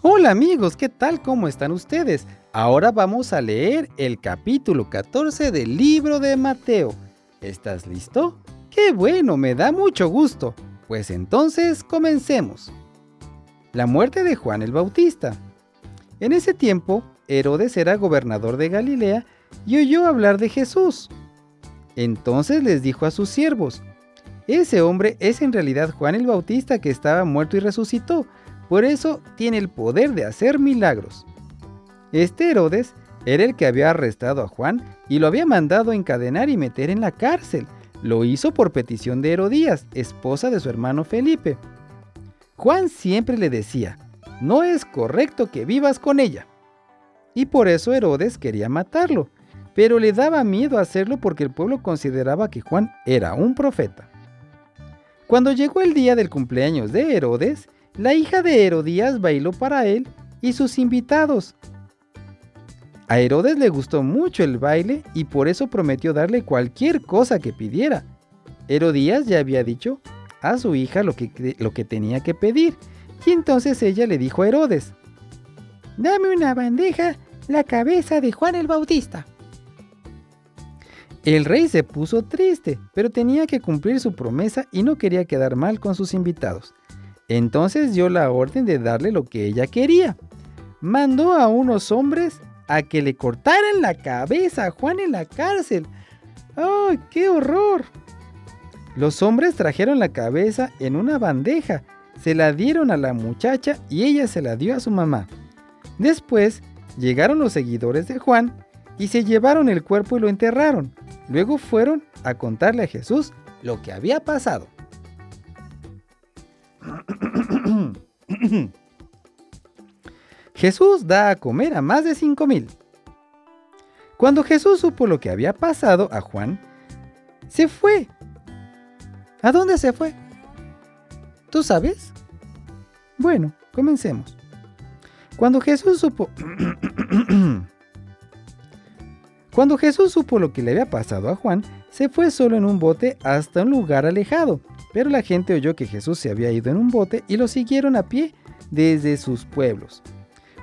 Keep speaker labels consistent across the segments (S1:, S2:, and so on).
S1: Hola amigos, ¿qué tal? ¿Cómo están ustedes? Ahora vamos a leer el capítulo 14 del libro de Mateo. ¿Estás listo? ¡Qué bueno! Me da mucho gusto. Pues entonces comencemos. La muerte de Juan el Bautista. En ese tiempo, Herodes era gobernador de Galilea y oyó hablar de Jesús. Entonces les dijo a sus siervos, ese hombre es en realidad Juan el Bautista que estaba muerto y resucitó, por eso tiene el poder de hacer milagros. Este Herodes era el que había arrestado a Juan y lo había mandado encadenar y meter en la cárcel. Lo hizo por petición de Herodías, esposa de su hermano Felipe. Juan siempre le decía, no es correcto que vivas con ella. Y por eso Herodes quería matarlo, pero le daba miedo hacerlo porque el pueblo consideraba que Juan era un profeta. Cuando llegó el día del cumpleaños de Herodes, la hija de Herodías bailó para él y sus invitados. A Herodes le gustó mucho el baile y por eso prometió darle cualquier cosa que pidiera. Herodías ya había dicho a su hija lo que, lo que tenía que pedir y entonces ella le dijo a Herodes, Dame una bandeja, la cabeza de Juan el Bautista. El rey se puso triste, pero tenía que cumplir su promesa y no quería quedar mal con sus invitados. Entonces dio la orden de darle lo que ella quería. Mandó a unos hombres a que le cortaran la cabeza a Juan en la cárcel. ¡Ay, qué horror! Los hombres trajeron la cabeza en una bandeja, se la dieron a la muchacha y ella se la dio a su mamá. Después llegaron los seguidores de Juan y se llevaron el cuerpo y lo enterraron. Luego fueron a contarle a Jesús lo que había pasado. Jesús da a comer a más de cinco mil. Cuando Jesús supo lo que había pasado a Juan, se fue. ¿A dónde se fue? ¿Tú sabes? Bueno, comencemos. Cuando Jesús supo... Cuando Jesús supo lo que le había pasado a Juan, se fue solo en un bote hasta un lugar alejado, pero la gente oyó que Jesús se había ido en un bote y lo siguieron a pie desde sus pueblos.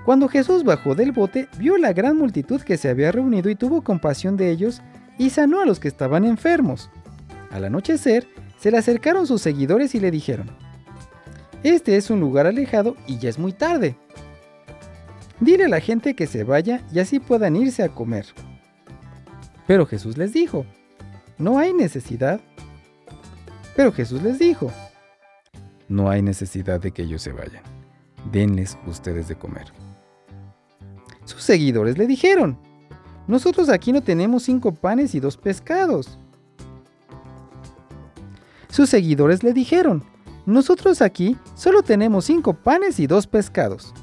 S1: Cuando Jesús bajó del bote, vio la gran multitud que se había reunido y tuvo compasión de ellos y sanó a los que estaban enfermos. Al anochecer, se le acercaron sus seguidores y le dijeron, Este es un lugar alejado y ya es muy tarde. Dile a la gente que se vaya y así puedan irse a comer. Pero Jesús les dijo, no hay necesidad. Pero Jesús les dijo, no hay necesidad de que ellos se vayan. Denles ustedes de comer. Sus seguidores le dijeron, nosotros aquí no tenemos cinco panes y dos pescados. Sus seguidores le dijeron, nosotros aquí solo tenemos cinco panes y dos pescados.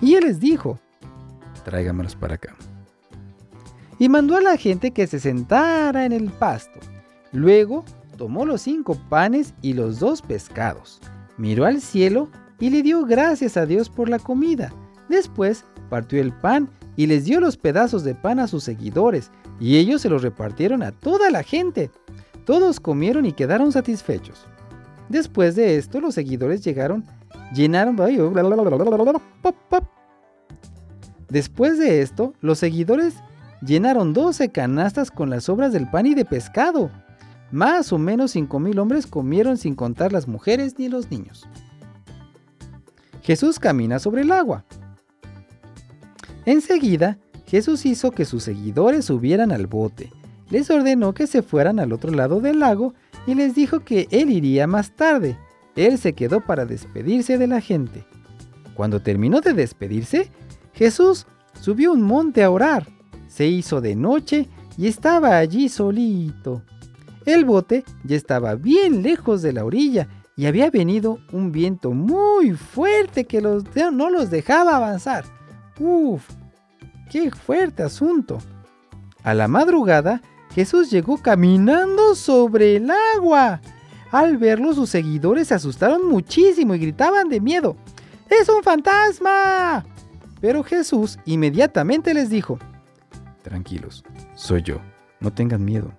S1: Y él les dijo, tráigamelos para acá y mandó a la gente que se sentara en el pasto. Luego tomó los cinco panes y los dos pescados, miró al cielo y le dio gracias a Dios por la comida. Después partió el pan y les dio los pedazos de pan a sus seguidores, y ellos se los repartieron a toda la gente. Todos comieron y quedaron satisfechos. Después de esto, los seguidores llegaron, llenaron... Después de esto, los seguidores llenaron 12 canastas con las sobras del pan y de pescado. Más o menos 5.000 hombres comieron sin contar las mujeres ni los niños. Jesús camina sobre el agua. Enseguida, Jesús hizo que sus seguidores subieran al bote. Les ordenó que se fueran al otro lado del lago y les dijo que él iría más tarde. Él se quedó para despedirse de la gente. Cuando terminó de despedirse, Jesús subió un monte a orar. Se hizo de noche y estaba allí solito. El bote ya estaba bien lejos de la orilla y había venido un viento muy fuerte que los, no los dejaba avanzar. Uf, qué fuerte asunto. A la madrugada, Jesús llegó caminando sobre el agua. Al verlo, sus seguidores se asustaron muchísimo y gritaban de miedo. ¡Es un fantasma! Pero Jesús inmediatamente les dijo, Tranquilos, soy yo, no tengan miedo.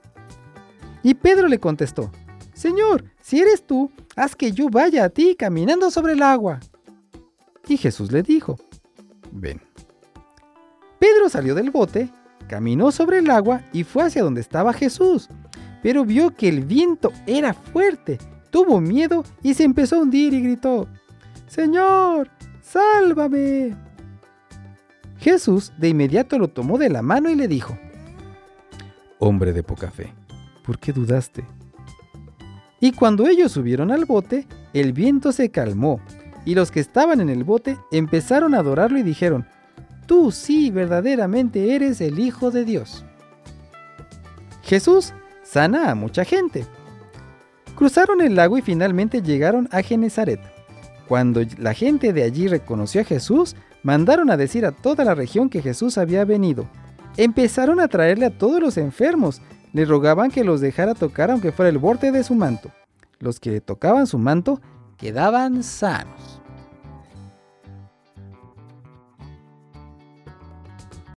S1: Y Pedro le contestó, Señor, si eres tú, haz que yo vaya a ti caminando sobre el agua. Y Jesús le dijo, Ven. Pedro salió del bote, caminó sobre el agua y fue hacia donde estaba Jesús, pero vio que el viento era fuerte, tuvo miedo y se empezó a hundir y gritó, Señor, sálvame. Jesús de inmediato lo tomó de la mano y le dijo, Hombre de poca fe, ¿por qué dudaste? Y cuando ellos subieron al bote, el viento se calmó, y los que estaban en el bote empezaron a adorarlo y dijeron, Tú sí verdaderamente eres el Hijo de Dios. Jesús sana a mucha gente. Cruzaron el lago y finalmente llegaron a Genezaret. Cuando la gente de allí reconoció a Jesús, mandaron a decir a toda la región que Jesús había venido. Empezaron a traerle a todos los enfermos, le rogaban que los dejara tocar aunque fuera el borde de su manto. Los que tocaban su manto quedaban sanos.